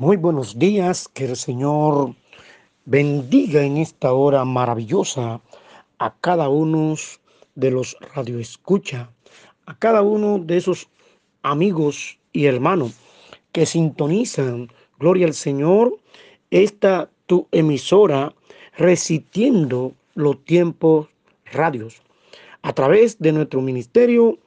Muy buenos días, que el Señor bendiga en esta hora maravillosa a cada uno de los radioescucha, a cada uno de esos amigos y hermanos que sintonizan, gloria al Señor, esta tu emisora resistiendo los tiempos radios. A través de nuestro ministerio,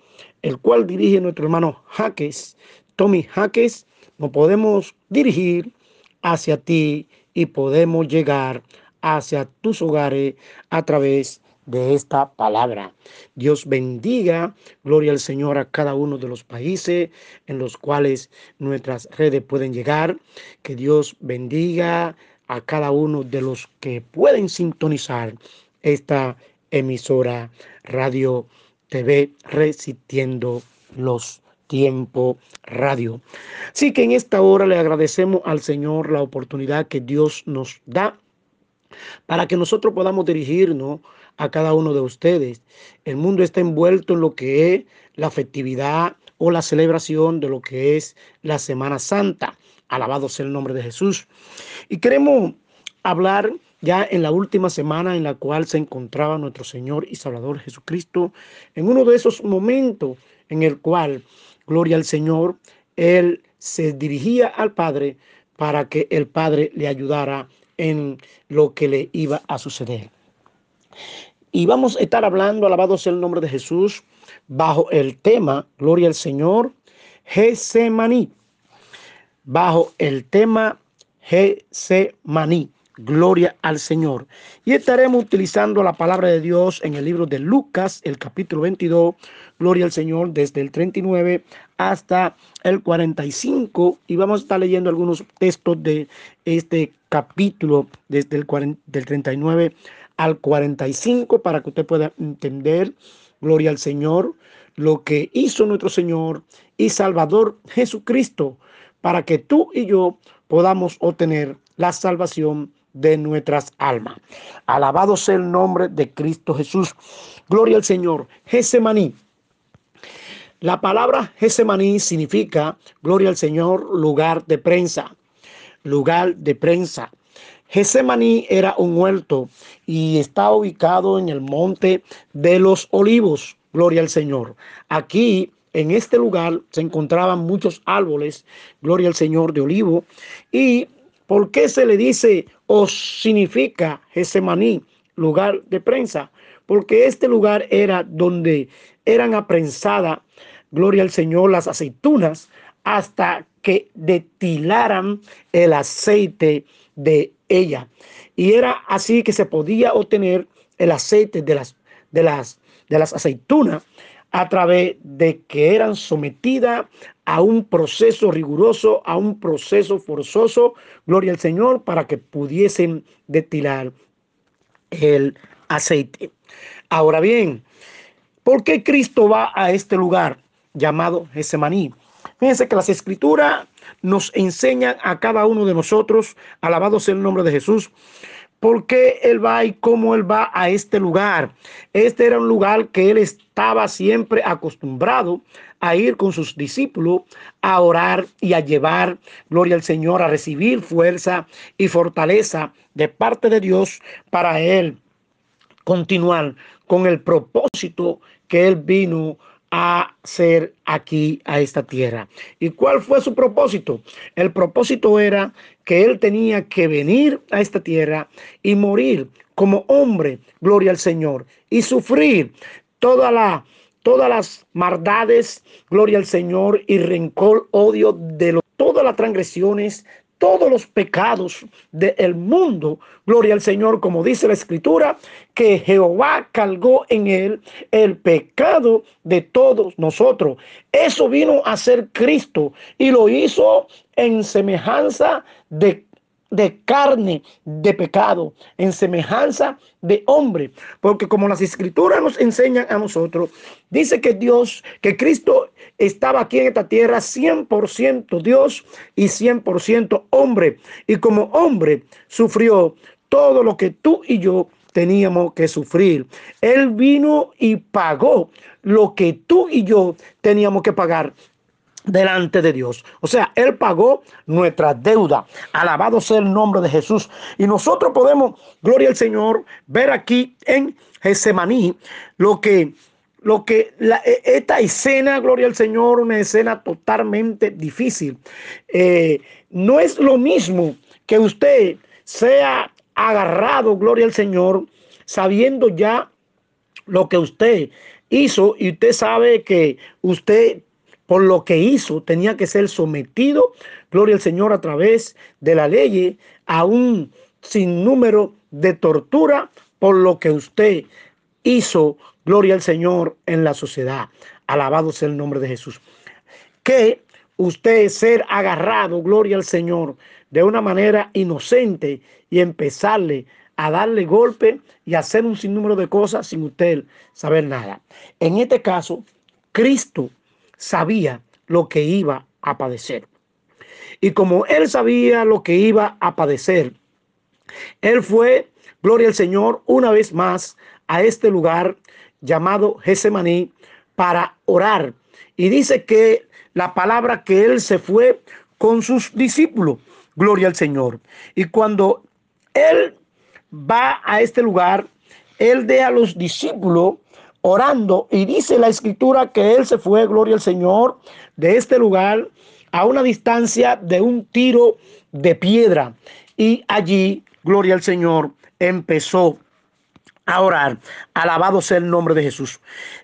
el cual dirige nuestro hermano Jaques, Tommy Jaques nos podemos dirigir hacia ti y podemos llegar hacia tus hogares a través de esta palabra. Dios bendiga, gloria al Señor a cada uno de los países en los cuales nuestras redes pueden llegar. Que Dios bendiga a cada uno de los que pueden sintonizar esta emisora Radio TV resistiendo los Tiempo Radio. Así que en esta hora le agradecemos al Señor la oportunidad que Dios nos da para que nosotros podamos dirigirnos a cada uno de ustedes. El mundo está envuelto en lo que es la festividad o la celebración de lo que es la Semana Santa. Alabado sea el nombre de Jesús. Y queremos hablar ya en la última semana en la cual se encontraba nuestro Señor y Salvador Jesucristo, en uno de esos momentos en el cual gloria al Señor, él se dirigía al Padre para que el Padre le ayudara en lo que le iba a suceder. Y vamos a estar hablando, alabado sea el nombre de Jesús, bajo el tema, gloria al Señor, Gesemaní. Bajo el tema Gesemaní. Gloria al Señor. Y estaremos utilizando la palabra de Dios en el libro de Lucas, el capítulo 22. Gloria al Señor, desde el 39 hasta el 45. Y vamos a estar leyendo algunos textos de este capítulo, desde el del 39 al 45, para que usted pueda entender, gloria al Señor, lo que hizo nuestro Señor y Salvador Jesucristo, para que tú y yo podamos obtener la salvación de nuestras almas. Alabado sea el nombre de Cristo Jesús. Gloria al Señor. Gesemaní. La palabra Gesemaní significa, gloria al Señor, lugar de prensa. Lugar de prensa. Gesemaní era un huerto y está ubicado en el monte de los olivos. Gloria al Señor. Aquí en este lugar se encontraban muchos árboles, gloria al Señor, de olivo, y ¿Por qué se le dice o significa Gesemaní, lugar de prensa? Porque este lugar era donde eran aprensadas, gloria al Señor, las aceitunas hasta que destilaran el aceite de ella. Y era así que se podía obtener el aceite de las, de las, de las aceitunas a través de que eran sometidas a un proceso riguroso, a un proceso forzoso, gloria al Señor, para que pudiesen destilar el aceite. Ahora bien, ¿por qué Cristo va a este lugar llamado Gesemaní? Fíjense que las escrituras nos enseñan a cada uno de nosotros, alabado sea el nombre de Jesús, por qué él va y cómo él va a este lugar. Este era un lugar que él estaba siempre acostumbrado a ir con sus discípulos a orar y a llevar gloria al Señor, a recibir fuerza y fortaleza de parte de Dios para él continuar con el propósito que él vino a ser aquí a esta tierra. ¿Y cuál fue su propósito? El propósito era que él tenía que venir a esta tierra y morir como hombre, gloria al Señor, y sufrir toda la todas las maldades, gloria al Señor, y rencor, odio de todas las transgresiones, todos los pecados del mundo. Gloria al Señor, como dice la escritura, que Jehová cargó en él el pecado de todos nosotros. Eso vino a ser Cristo y lo hizo en semejanza de de carne de pecado, en semejanza de hombre. Porque como las escrituras nos enseñan a nosotros, dice que Dios, que Cristo estaba aquí en esta tierra 100% Dios y 100% hombre. Y como hombre sufrió todo lo que tú y yo teníamos que sufrir. Él vino y pagó lo que tú y yo teníamos que pagar delante de Dios. O sea, Él pagó nuestra deuda. Alabado sea el nombre de Jesús. Y nosotros podemos, gloria al Señor, ver aquí en Gesemaní lo que lo que e, esta escena, gloria al Señor, una escena totalmente difícil. Eh, no es lo mismo que usted sea agarrado, gloria al Señor, sabiendo ya lo que usted hizo y usted sabe que usted por lo que hizo tenía que ser sometido, gloria al Señor, a través de la ley a un sinnúmero de tortura por lo que usted hizo, gloria al Señor, en la sociedad. Alabado sea el nombre de Jesús. Que usted ser agarrado, gloria al Señor, de una manera inocente y empezarle a darle golpe y hacer un sinnúmero de cosas sin usted saber nada. En este caso, Cristo sabía lo que iba a padecer. Y como él sabía lo que iba a padecer, él fue, gloria al Señor, una vez más a este lugar llamado Gesemaní para orar. Y dice que la palabra que él se fue con sus discípulos, gloria al Señor. Y cuando él va a este lugar, él de a los discípulos orando y dice la escritura que él se fue, gloria al Señor, de este lugar a una distancia de un tiro de piedra. Y allí, gloria al Señor, empezó a orar. Alabado sea el nombre de Jesús.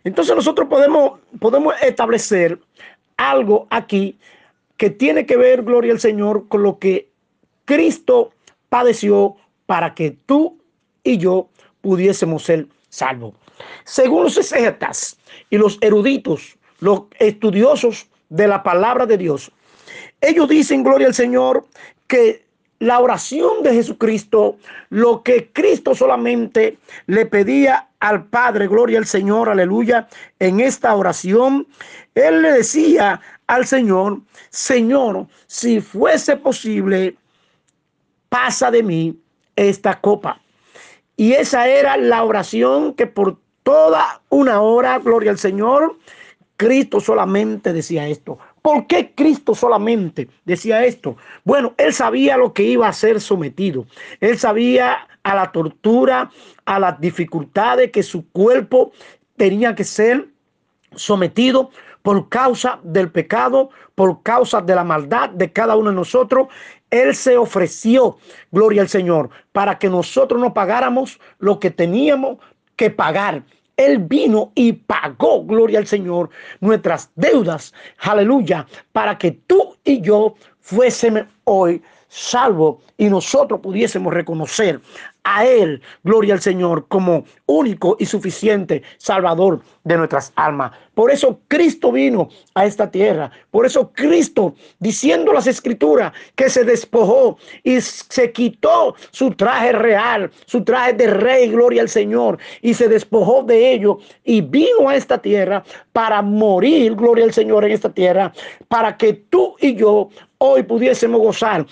Entonces nosotros podemos, podemos establecer algo aquí que tiene que ver, gloria al Señor, con lo que Cristo padeció para que tú y yo pudiésemos ser salvos. Según los exegetas y los eruditos, los estudiosos de la palabra de Dios, ellos dicen, gloria al Señor, que la oración de Jesucristo, lo que Cristo solamente le pedía al Padre, gloria al Señor, aleluya, en esta oración, Él le decía al Señor, Señor, si fuese posible, pasa de mí esta copa. Y esa era la oración que por toda una hora, gloria al Señor, Cristo solamente decía esto. ¿Por qué Cristo solamente decía esto? Bueno, él sabía lo que iba a ser sometido. Él sabía a la tortura, a las dificultades que su cuerpo tenía que ser sometido por causa del pecado, por causa de la maldad de cada uno de nosotros. Él se ofreció, gloria al Señor, para que nosotros no pagáramos lo que teníamos que pagar. Él vino y pagó, gloria al Señor, nuestras deudas, aleluya, para que tú y yo fuésemos hoy salvo y nosotros pudiésemos reconocer a Él, gloria al Señor, como único y suficiente Salvador de nuestras almas. Por eso Cristo vino a esta tierra. Por eso Cristo, diciendo las escrituras, que se despojó y se quitó su traje real, su traje de rey, gloria al Señor, y se despojó de ello y vino a esta tierra para morir, gloria al Señor, en esta tierra, para que tú y yo hoy pudiésemos gozar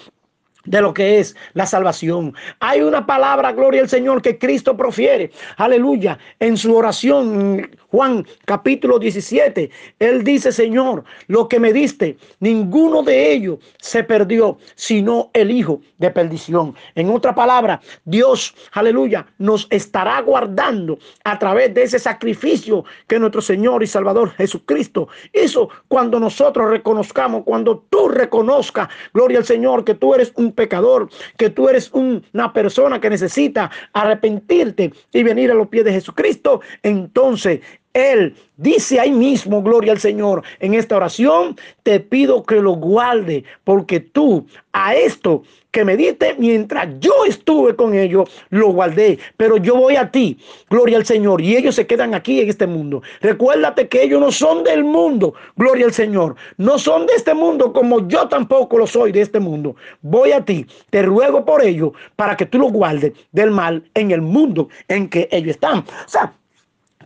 de lo que es la salvación. Hay una palabra, gloria al Señor, que Cristo profiere, aleluya, en su oración, Juan capítulo 17. Él dice, Señor, lo que me diste, ninguno de ellos se perdió, sino el Hijo de perdición. En otra palabra, Dios, aleluya, nos estará guardando a través de ese sacrificio que nuestro Señor y Salvador Jesucristo hizo cuando nosotros reconozcamos, cuando tú reconozcas, gloria al Señor, que tú eres un pecador, que tú eres una persona que necesita arrepentirte y venir a los pies de Jesucristo, entonces él dice ahí mismo, gloria al Señor, en esta oración, te pido que lo guarde, porque tú a esto que me diste mientras yo estuve con ellos, lo guardé. Pero yo voy a ti, gloria al Señor, y ellos se quedan aquí en este mundo. Recuérdate que ellos no son del mundo, gloria al Señor. No son de este mundo como yo tampoco lo soy de este mundo. Voy a ti, te ruego por ellos para que tú lo guardes del mal en el mundo en que ellos están. O sea,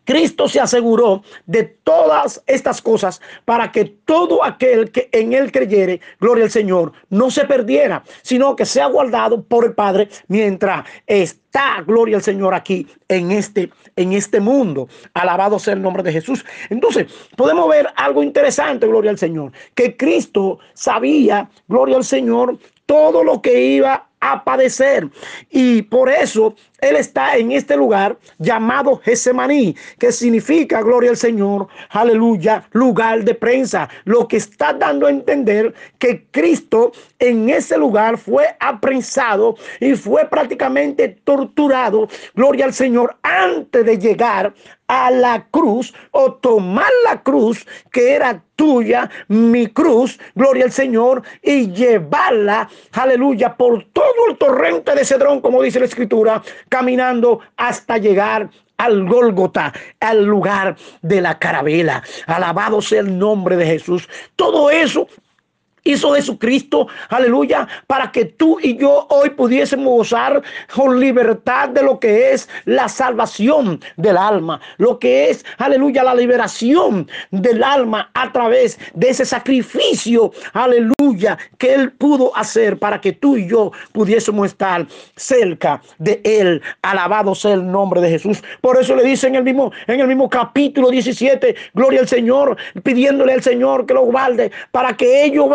Cristo se aseguró de todas estas cosas para que todo aquel que en él creyere, gloria al Señor, no se perdiera, sino que sea guardado por el Padre mientras está, gloria al Señor, aquí en este, en este mundo. Alabado sea el nombre de Jesús. Entonces, podemos ver algo interesante, gloria al Señor, que Cristo sabía, gloria al Señor, todo lo que iba a padecer. Y por eso él está en este lugar llamado Gesemaní, que significa, gloria al Señor, aleluya, lugar de prensa. Lo que está dando a entender que Cristo en ese lugar fue apresado y fue prácticamente torturado, gloria al Señor, antes de llegar a la cruz o tomar la cruz que era tuya, mi cruz, gloria al Señor, y llevarla, aleluya, por todo el torrente de Cedrón, como dice la escritura, caminando hasta llegar al Gólgota, al lugar de la carabela. Alabado sea el nombre de Jesús. Todo eso hizo Jesucristo, aleluya, para que tú y yo hoy pudiésemos gozar con libertad de lo que es la salvación del alma, lo que es, aleluya, la liberación del alma a través de ese sacrificio, aleluya, que Él pudo hacer para que tú y yo pudiésemos estar cerca de Él. Alabado sea el nombre de Jesús. Por eso le dice en el mismo, en el mismo capítulo 17, gloria al Señor, pidiéndole al Señor que lo guarde para que ellos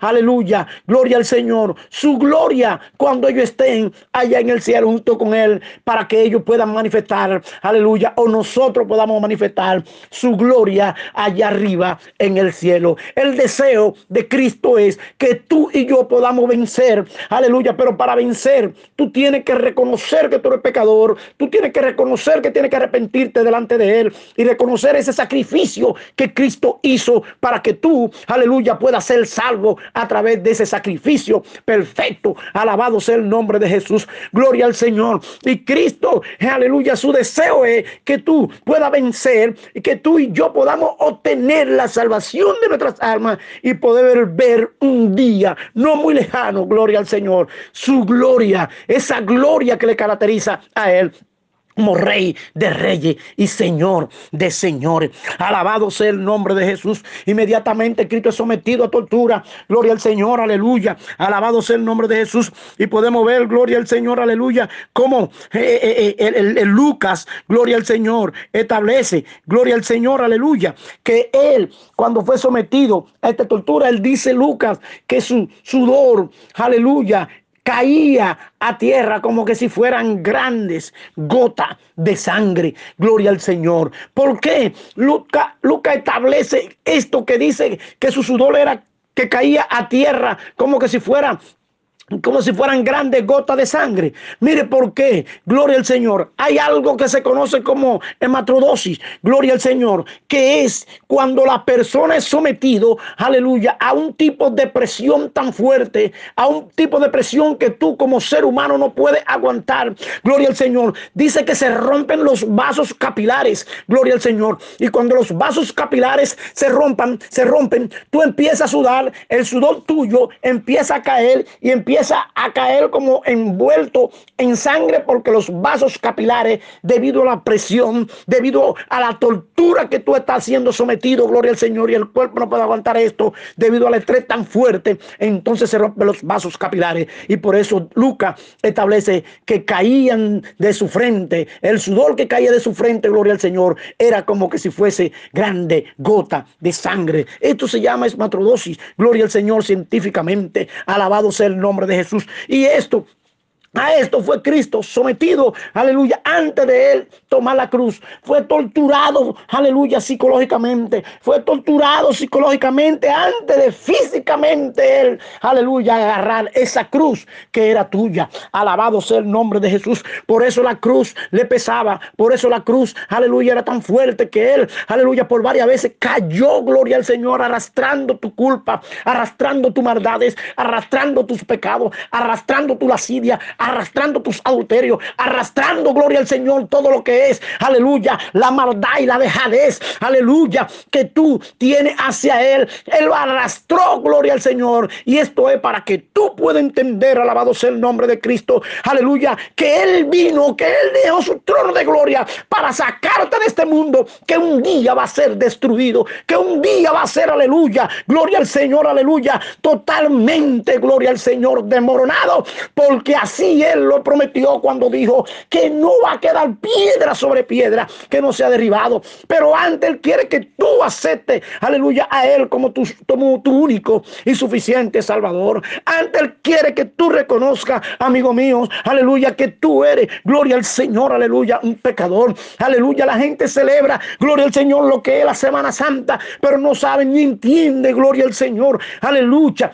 aleluya, gloria al Señor, su gloria cuando ellos estén allá en el cielo junto con Él, para que ellos puedan manifestar, aleluya, o nosotros podamos manifestar su gloria allá arriba en el cielo. El deseo de Cristo es que tú y yo podamos vencer, aleluya, pero para vencer tú tienes que reconocer que tú eres pecador, tú tienes que reconocer que tienes que arrepentirte delante de Él y reconocer ese sacrificio que Cristo hizo para que tú, aleluya, puedas ser salvo salvo a través de ese sacrificio perfecto. Alabado sea el nombre de Jesús. Gloria al Señor. Y Cristo, aleluya, su deseo es que tú puedas vencer y que tú y yo podamos obtener la salvación de nuestras almas y poder ver un día no muy lejano, gloria al Señor, su gloria, esa gloria que le caracteriza a Él como rey de reyes y señor de señores. Alabado sea el nombre de Jesús. Inmediatamente Cristo es sometido a tortura. Gloria al Señor, aleluya. Alabado sea el nombre de Jesús. Y podemos ver, gloria al Señor, aleluya, como eh, eh, eh, el, Lucas, gloria al Señor, establece, gloria al Señor, aleluya, que él cuando fue sometido a esta tortura, él dice Lucas que su sudor, aleluya, caía a tierra como que si fueran grandes gotas de sangre. Gloria al Señor. ¿Por qué? Luca, Luca establece esto que dice que su sudor era que caía a tierra como que si fuera como si fueran grandes gotas de sangre. Mire por qué, gloria al Señor. Hay algo que se conoce como hematrodosis, gloria al Señor, que es cuando la persona es sometido, aleluya, a un tipo de presión tan fuerte, a un tipo de presión que tú como ser humano no puedes aguantar. Gloria al Señor. Dice que se rompen los vasos capilares, gloria al Señor. Y cuando los vasos capilares se rompan, se rompen, tú empiezas a sudar, el sudor tuyo empieza a caer y empieza a caer como envuelto en sangre porque los vasos capilares, debido a la presión, debido a la tortura que tú estás siendo sometido, gloria al Señor, y el cuerpo no puede aguantar esto, debido al estrés tan fuerte, entonces se rompen los vasos capilares. Y por eso Lucas establece que caían de su frente, el sudor que caía de su frente, gloria al Señor, era como que si fuese grande gota de sangre. Esto se llama esmatrodosis, gloria al Señor científicamente, alabado sea el nombre de Jesús. Y esto a esto fue Cristo sometido, aleluya, antes de él tomar la cruz. Fue torturado, aleluya, psicológicamente. Fue torturado psicológicamente antes de físicamente él, aleluya, agarrar esa cruz que era tuya. Alabado sea el nombre de Jesús. Por eso la cruz le pesaba. Por eso la cruz, aleluya, era tan fuerte que él, aleluya, por varias veces cayó, gloria al Señor, arrastrando tu culpa, arrastrando tus maldades, arrastrando tus pecados, arrastrando tu lascivia arrastrando tus adulterios, arrastrando, gloria al Señor, todo lo que es, aleluya, la maldad y la dejadez, aleluya, que tú tienes hacia Él. Él lo arrastró, gloria al Señor. Y esto es para que tú puedas entender, alabado sea el nombre de Cristo, aleluya, que Él vino, que Él dejó su trono de gloria para sacarte de este mundo que un día va a ser destruido, que un día va a ser, aleluya, gloria al Señor, aleluya, totalmente, gloria al Señor, demoronado, porque así Él lo prometió cuando dijo que no va a quedar piedra sobre piedra que no sea derribado. Pero antes Él quiere que tú aceptes, aleluya, a Él como tu, como tu único y suficiente Salvador. Antes Él quiere que tú reconozcas, amigo mío, aleluya, que tú eres, gloria al Señor, aleluya, un pecador. Aleluya, la gente celebra, gloria al Señor, lo que es la Semana Santa, pero no saben ni entiende, gloria al Señor. Aleluya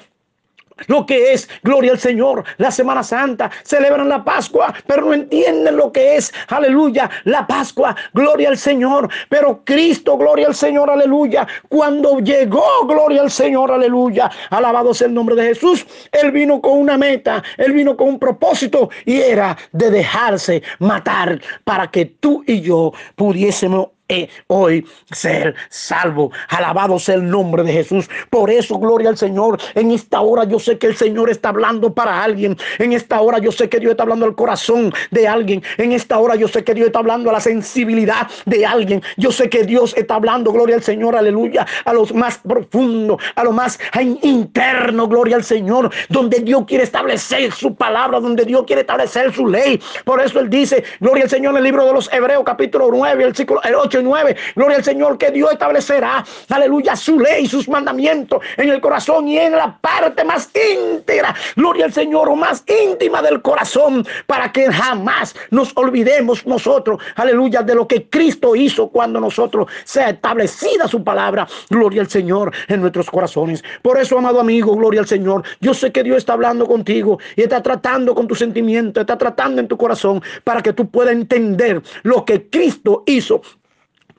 lo que es, gloria al Señor, la Semana Santa, celebran la Pascua, pero no entienden lo que es, aleluya, la Pascua, gloria al Señor, pero Cristo, gloria al Señor, aleluya, cuando llegó, gloria al Señor, aleluya, alabado sea el nombre de Jesús, Él vino con una meta, Él vino con un propósito y era de dejarse matar para que tú y yo pudiésemos hoy ser salvo. Alabado sea el nombre de Jesús. Por eso, gloria al Señor. En esta hora yo sé que el Señor está hablando para alguien. En esta hora yo sé que Dios está hablando al corazón de alguien. En esta hora yo sé que Dios está hablando a la sensibilidad de alguien. Yo sé que Dios está hablando, gloria al Señor, aleluya, a los más profundos, a lo más interno, gloria al Señor, donde Dios quiere establecer su palabra, donde Dios quiere establecer su ley. Por eso Él dice, gloria al Señor en el libro de los Hebreos, capítulo 9, el, ciclo, el 8 9. Gloria al Señor que Dios establecerá, aleluya, su ley, sus mandamientos en el corazón y en la parte más íntegra, gloria al Señor, o más íntima del corazón, para que jamás nos olvidemos nosotros, aleluya, de lo que Cristo hizo cuando nosotros sea establecida su palabra, gloria al Señor en nuestros corazones. Por eso, amado amigo, gloria al Señor, yo sé que Dios está hablando contigo y está tratando con tu sentimiento, está tratando en tu corazón para que tú puedas entender lo que Cristo hizo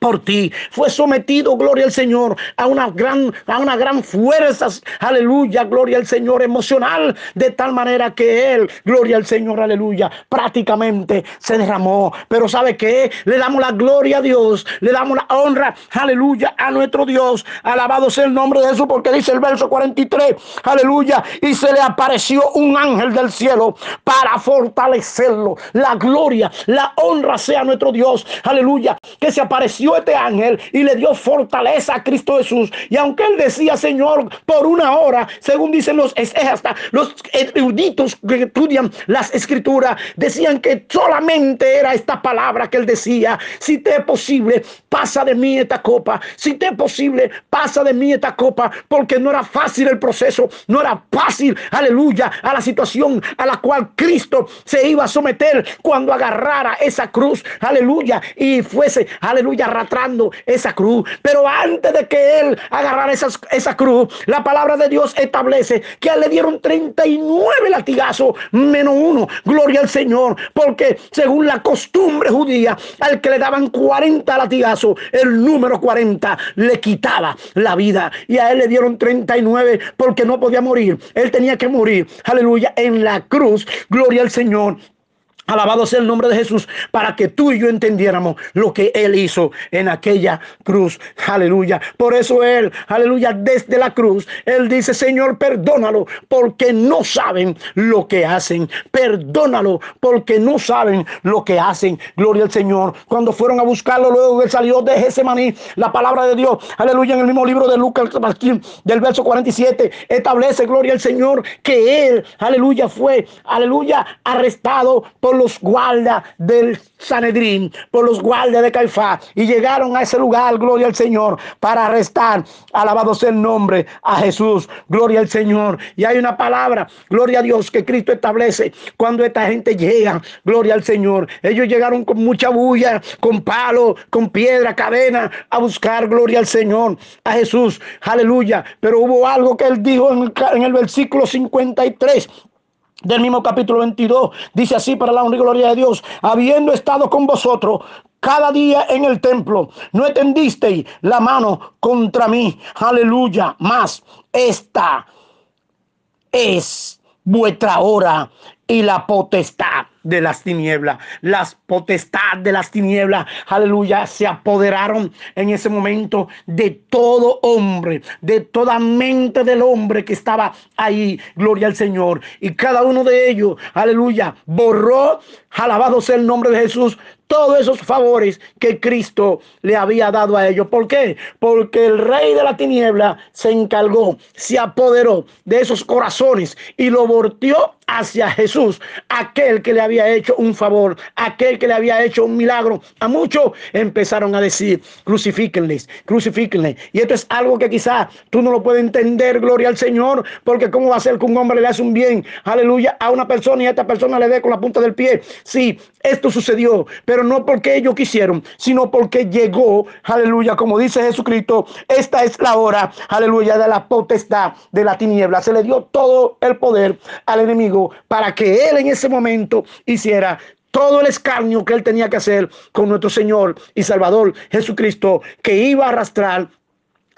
por ti. Fue sometido, gloria al Señor, a una gran, a una gran fuerza, aleluya, gloria al Señor emocional, de tal manera que Él, gloria al Señor, aleluya, prácticamente se derramó. Pero ¿sabe qué? Le damos la gloria a Dios, le damos la honra, aleluya, a nuestro Dios. Alabado sea el nombre de Jesús, porque dice el verso 43, aleluya, y se le apareció un ángel del cielo para fortalecerlo. La gloria, la honra sea nuestro Dios, aleluya, que se apareció este ángel y le dio fortaleza a Cristo Jesús. Y aunque él decía, Señor, por una hora, según dicen los hasta los eruditos que estudian las escrituras, decían que solamente era esta palabra que él decía, si te es posible, pasa de mí esta copa, si te es posible, pasa de mí esta copa, porque no era fácil el proceso, no era fácil, aleluya, a la situación a la cual Cristo se iba a someter cuando agarrara esa cruz, aleluya, y fuese, aleluya, arrastrando esa cruz. Pero antes de que él agarrara esa, esa cruz, la palabra de Dios establece que le dieron 39 latigazos menos uno. Gloria al Señor. Porque según la costumbre judía, al que le daban 40 latigazos, el número 40 le quitaba la vida. Y a él le dieron 39 porque no podía morir. Él tenía que morir. Aleluya. En la cruz. Gloria al Señor. Alabado sea el nombre de Jesús para que tú y yo entendiéramos lo que Él hizo en aquella cruz. Aleluya. Por eso Él, aleluya, desde la cruz, Él dice, Señor, perdónalo porque no saben lo que hacen. Perdónalo porque no saben lo que hacen. Gloria al Señor. Cuando fueron a buscarlo, luego Él salió de Getsemaní, la palabra de Dios, aleluya, en el mismo libro de Lucas, del verso 47, establece, gloria al Señor, que Él, aleluya, fue, aleluya, arrestado por los guardas del Sanedrín, por los guardias de Caifás, y llegaron a ese lugar, gloria al Señor, para arrestar, alabado sea el nombre, a Jesús, gloria al Señor. Y hay una palabra, gloria a Dios, que Cristo establece cuando esta gente llega, gloria al Señor. Ellos llegaron con mucha bulla, con palo, con piedra, cadena, a buscar, gloria al Señor, a Jesús, aleluya. Pero hubo algo que él dijo en el, en el versículo 53 del mismo capítulo 22, dice así para la honra y gloria de Dios, habiendo estado con vosotros cada día en el templo, no extendisteis la mano contra mí, aleluya, más esta es vuestra hora y la potestad de las tinieblas. Las potestad de las tinieblas, aleluya, se apoderaron en ese momento de todo hombre, de toda mente del hombre que estaba ahí, gloria al Señor. Y cada uno de ellos, aleluya, borró, alabado sea el nombre de Jesús, todos esos favores que Cristo le había dado a ellos. ¿Por qué? Porque el rey de la tiniebla se encargó, se apoderó de esos corazones y lo volteó hacia Jesús, aquel que le había hecho un favor, aquel que le había hecho un milagro. A muchos empezaron a decir, crucifíquenles, crucifíquenles. Y esto es algo que quizás tú no lo puedes entender, gloria al Señor, porque cómo va a ser que un hombre le hace un bien, aleluya, a una persona y a esta persona le dé con la punta del pie. Sí, esto sucedió, pero no porque ellos quisieron, sino porque llegó, aleluya, como dice Jesucristo, esta es la hora, aleluya, de la potestad de la tiniebla. Se le dio todo el poder al enemigo para que él en ese momento hiciera todo el escarnio que él tenía que hacer con nuestro Señor y Salvador Jesucristo, que iba a arrastrar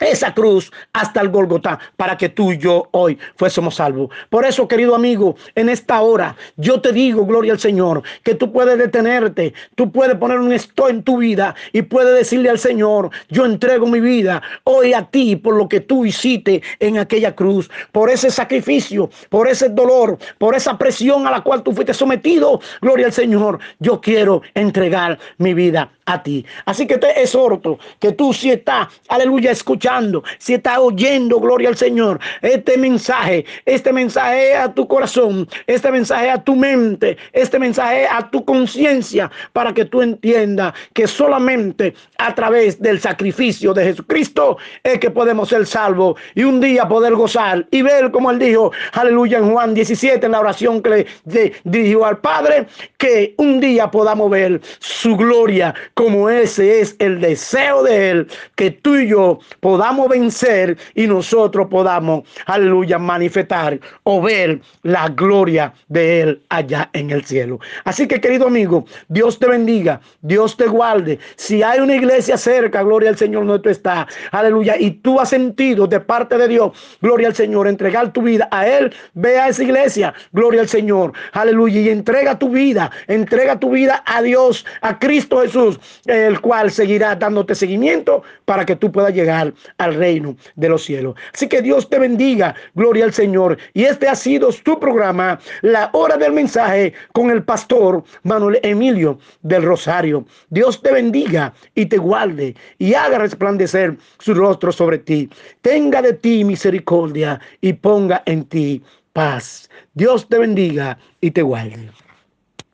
esa cruz hasta el Golgotá para que tú y yo hoy fuésemos salvos. Por eso, querido amigo, en esta hora yo te digo, gloria al Señor, que tú puedes detenerte, tú puedes poner un esto en tu vida y puedes decirle al Señor, yo entrego mi vida hoy a ti por lo que tú hiciste en aquella cruz, por ese sacrificio, por ese dolor, por esa presión a la cual tú fuiste sometido, gloria al Señor, yo quiero entregar mi vida a ti. Así que te exhorto que tú si estás, aleluya, escuchando, si estás oyendo, gloria al Señor, este mensaje, este mensaje a tu corazón, este mensaje a tu mente, este mensaje a tu conciencia, para que tú entiendas que solamente a través del sacrificio de Jesucristo es que podemos ser salvos y un día poder gozar y ver como él dijo, aleluya, en Juan 17, en la oración que le dirigió al Padre, que un día podamos ver su gloria como ese es el deseo de Él, que tú y yo podamos vencer y nosotros podamos, aleluya, manifestar o ver la gloria de Él allá en el cielo. Así que querido amigo, Dios te bendiga, Dios te guarde. Si hay una iglesia cerca, gloria al Señor nuestro está, aleluya, y tú has sentido de parte de Dios, gloria al Señor, entregar tu vida a Él, ve a esa iglesia, gloria al Señor, aleluya, y entrega tu vida, entrega tu vida a Dios, a Cristo Jesús el cual seguirá dándote seguimiento para que tú puedas llegar al reino de los cielos. Así que Dios te bendiga, gloria al Señor. Y este ha sido tu programa, La Hora del Mensaje, con el pastor Manuel Emilio del Rosario. Dios te bendiga y te guarde y haga resplandecer su rostro sobre ti. Tenga de ti misericordia y ponga en ti paz. Dios te bendiga y te guarde.